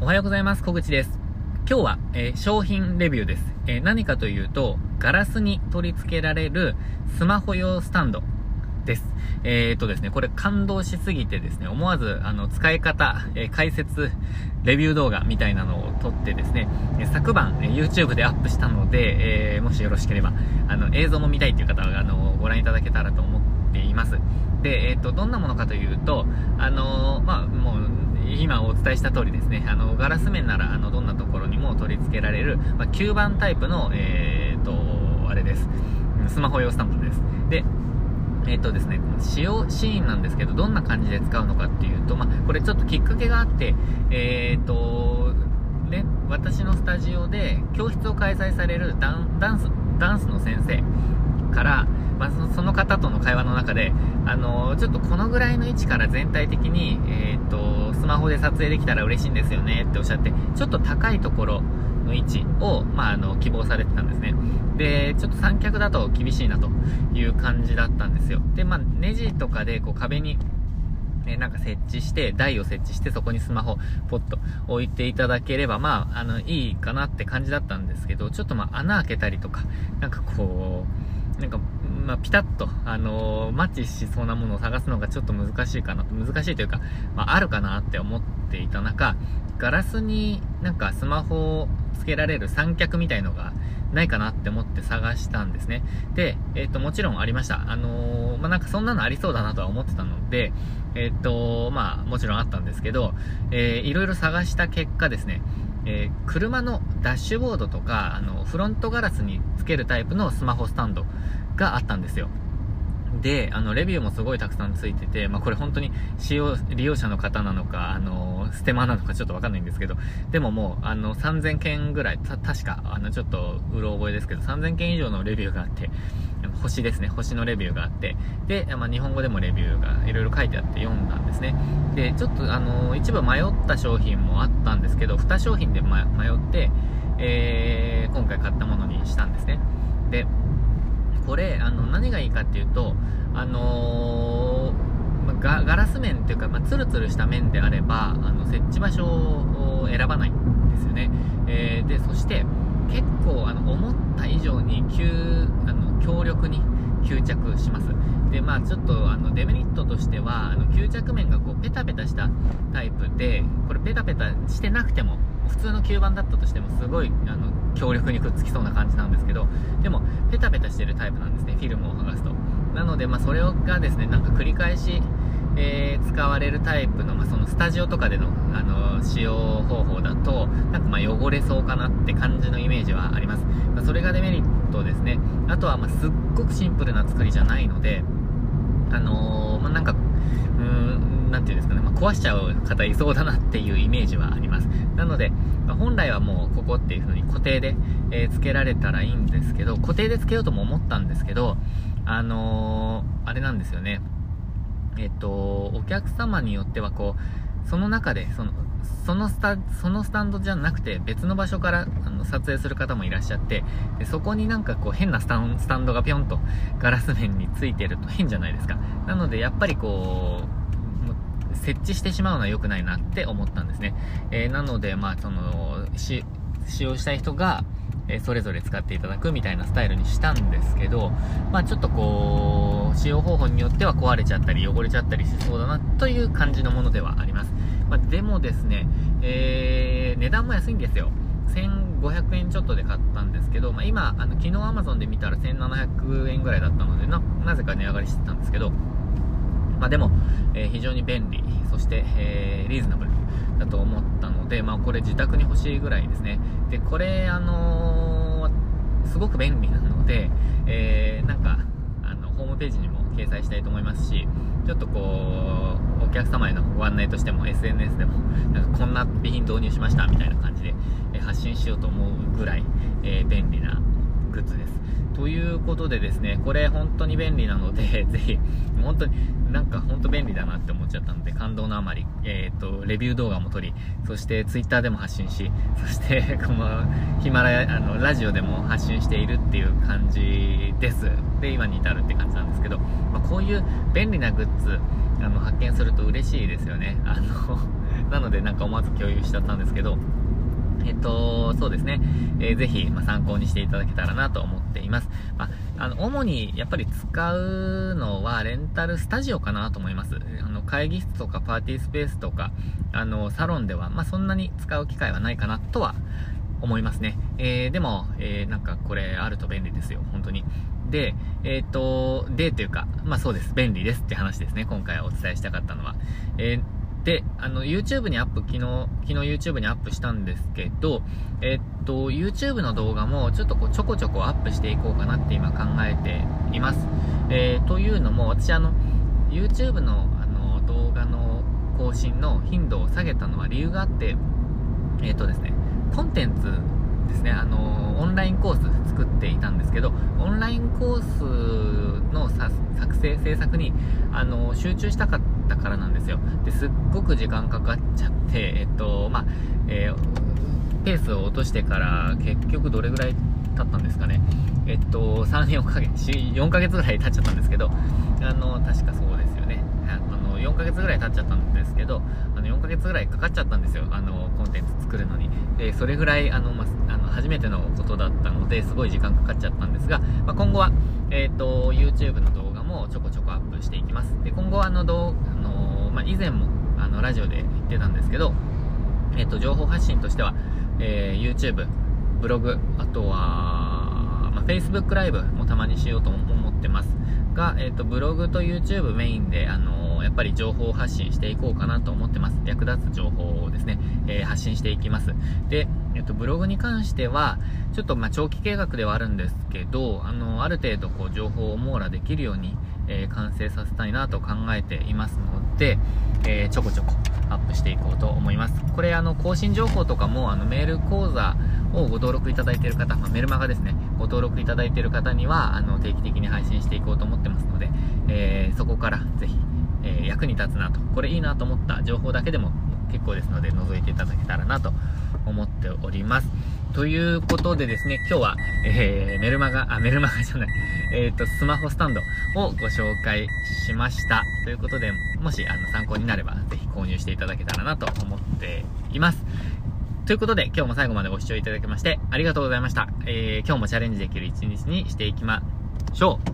おはようございます。小口です。今日は、えー、商品レビューです、えー、何かというと、ガラスに取り付けられるスマホ用スタンドです。えー、っとですね、これ感動しすぎてですね、思わず、あの、使い方、えー、解説、レビュー動画みたいなのを撮ってですね、え昨晩、え YouTube でアップしたので、えもしよろしければ、あの、映像も見たいという方は、あの、ご覧いただけたらと思っています。で、えっと、どんなものかというと、あのまあ、もう、今お伝えした通りですね、あの、ガラス面なら、あの、どんなところにも取り付けられる、まあ、吸盤タイプの、えー、と、あれです。スマホ用スタンドです。で、えっ、ー、とですね、使用シーンなんですけど、どんな感じで使うのかっていうと、まあ、これちょっときっかけがあって、えっ、ー、と、ね、私のスタジオで教室を開催されるダンダンス、ダンスの先生から、まあ、その方との会話の中で、あのちょっとこのぐらいの位置から全体的に、えっ、と、スマホで撮影できたら嬉しいんですよねっておっしゃって、ちょっと高いところの位置を、まあ、あの、希望されてたんですね。で、ちょっと三脚だと厳しいなという感じだったんですよ。で、まあ、ネジとかで、こう、壁に、ね、なんか設置して、台を設置して、そこにスマホ、ポッと置いていただければ、まあ、あの、いいかなって感じだったんですけど、ちょっとまあ、穴開けたりとか、なんかこう、なんか、まあ、ピタッと、あのー、マッチしそうなものを探すのがちょっと難しいかな、難しいというか、まあ、あるかなって思っていた中、ガラスになんかスマホをつけられる三脚みたいのがないかなって思って探したんですね。で、えっ、ー、と、もちろんありました。あのー、まあ、なんかそんなのありそうだなとは思ってたので、えっ、と、まあ、もちろんあったんですけど、えー、いろいろ探した結果ですね、えー、車のダッシュボードとか、あの、フロントガラスにつけるタイプのスマホスタンドがあったんですよ。で、あの、レビューもすごいたくさんついてて、まあ、これ本当に使用、利用者の方なのか、あの、ステマなのかちょっとわかんないんですけど、でももう、あの、3000件ぐらい、た、確か、あの、ちょっと、うろ覚えですけど、3000件以上のレビューがあって、星ですね、星のレビューがあって、で、まあ、日本語でもレビューがいろいろ書いてあって読んだんですね。で、ちょっと、あの、一部迷った商品もあったんですけど、2商品で、ま、迷って、えー、今回買ったものにしたんですね。で、これ、あの、何がいいかっていうと、あのー、ガガラス面っていうか、まあ、ツルツルした面であれば、あの、設置場所を選ばないんですよね。えー、で、そして、結構、あの、思った以上に、急、あの、強力に吸着します。で、まあ、ちょっと、あの、デメリットとしては、あの、吸着面がこう、ペタペタしたタイプで、これペタペタしてなくても、普通の吸盤だったとしてもすごいあの強力にくっつきそうな感じなんですけどでもペタペタしてるタイプなんですねフィルムを剥がすと。なので、まあ、それがですねなんか繰り返し、えー、使われるタイプの,、まあそのスタジオとかでのあの使用方法だとなんかま汚れそうかなって感じのイメージはあります、まあ、それがデメリットですね。あとはますっごくシンプルな作りじゃないのであのー、まあ、なんかんなんていうんですかね、まあ、壊しちゃう方いそうだなっていうイメージはあります。なので、まあ、本来はもうここっていう風に固定で、えー、付けられたらいいんですけど、固定で付けようとも思ったんですけど、あのー、あれなんですよね。えっと、お客様によってはこう、その中で、その、そのスタ、そのスタンドじゃなくて別の場所からあの撮影する方もいらっしゃって、でそこになんかこう変なスタンスタンドがぴょんとガラス面についてると変じゃないですか。なのでやっぱりこう、設置してしまうのは良くないなって思ったんですね。えー、なので、まあ、その、使用したい人が、えそれぞれ使っていただくみたいなスタイルにしたんですけど、まあちょっとこう、使用方法によっては壊れちゃったり汚れちゃったりしそうだなという感じのものではあります。まあ、でもですね、えー、値段も安いんですよ。1500円ちょっとで買ったんですけど、まあ、今、あの昨日 Amazon で見たら1700円ぐらいだったのでな、なぜか値上がりしてたんですけど、まあ、でも、えー、非常に便利、そして、えー、リーズナブルだと思ったので、まあ、これ自宅に欲しいぐらいですね。で、これ、あのー、すごく便利なので、え、なんか、あの、ホームページにも掲載したいと思いますし、ちょっとこう、お客様へのご案内としても SNS でも、なんかこんな備品導入しましたみたいな感じで、え発信しようと思うぐらい、え便利。ということでですね、これ本当に便利なので、ぜひ、本当になんか本当便利だなって思っちゃったので、感動のあまり、えっ、ー、と、レビュー動画も撮り、そして Twitter でも発信し、そしてこのヒマラヤ、あの、ラジオでも発信しているっていう感じです。で、今に至るって感じなんですけど、まあ、こういう便利なグッズ、あの、発見すると嬉しいですよね。あの なのでなんか思わず共有しちゃったんですけど、えっと、そうですね。えー、ぜひ、まあ、参考にしていただけたらなと思っています。まあ、あの、主にやっぱり使うのは、レンタルスタジオかなと思います。あの、会議室とかパーティースペースとか、あの、サロンでは、まあ、そんなに使う機会はないかなとは思いますね。えー、でも、えー、なんかこれあると便利ですよ、本当に。で、えっ、と、で、というか、まあそうです、便利ですって話ですね、今回お伝えしたかったのは。えーで、あの、YouTube にアップ、昨日、昨日 YouTube にアップしたんですけど、えっと、YouTube の動画もちょっとこうちょこちょこアップしていこうかなって今考えています。えー、というのも、私あの、YouTube のあの動画の更新の頻度を下げたのは理由があって、えっとですね、コンテンツですね、あの、オンラインコース作っていたんですけど、オンラインコースの作成、制作に、あの、集中したかったからなんですよ。で、すっごく時間かかっちゃって、えっと、まあ、えー、ペースを落としてから結局どれぐらい経ったんですかね。えっと、3、4ヶ月、4ヶ月ぐらい経っちゃったんですけど、あの、確かそうですよね。あの、4ヶ月ぐらい経っちゃったんですけど、あの、4ヶ月ぐらいかかっちゃったんですよ。あの、コンテンツ作るのに。で、それぐらい、あの、まあ、の、初めてのことだったので、すごい時間かかっちゃったんですが、まあ、今後は、えっ、と、YouTube の動画もちょこちょこアップしていきます。で、今後は、あの、どあの、まあ、以前も、あの、ラジオで言ってたんですけど、えっ、と、情報発信としては、えー、YouTube、ブログ、あとは、まあ、Facebook ライブもたまにしようと思ってます。が、えっ、と、ブログと YouTube メインで、あのやっぱり情報発信していこうかなと思ってます。役立つ情報をですね、えー、発信していきます。で、えっと、ブログに関しては、ちょっとま長期計画ではあるんですけど、あの、ある程度こう情報を網羅できるように、えー、完成させたいなと考えていますので、えー、ちょこちょこアップしていこうと思います。これあの、更新情報とかもあの、メール講座をご登録いただいている方、まあ、メルマガですね、ご登録いただいている方には、あの、定期的に配信していこうと思ってますので、えー、そこからぜひ、えー、役に立つなと、これいいなと思った情報だけでも結構ですので、覗いていただけたらなと思っております。ということでですね、今日は、えー、メルマガ、あ、メルマガじゃない、えっ、ー、と、スマホスタンドをご紹介しました。ということで、もし、あの、参考になれば、ぜひ購入していただけたらなと思っています。ということで、今日も最後までご視聴いただきまして、ありがとうございました。えー、今日もチャレンジできる一日にしていきましょう。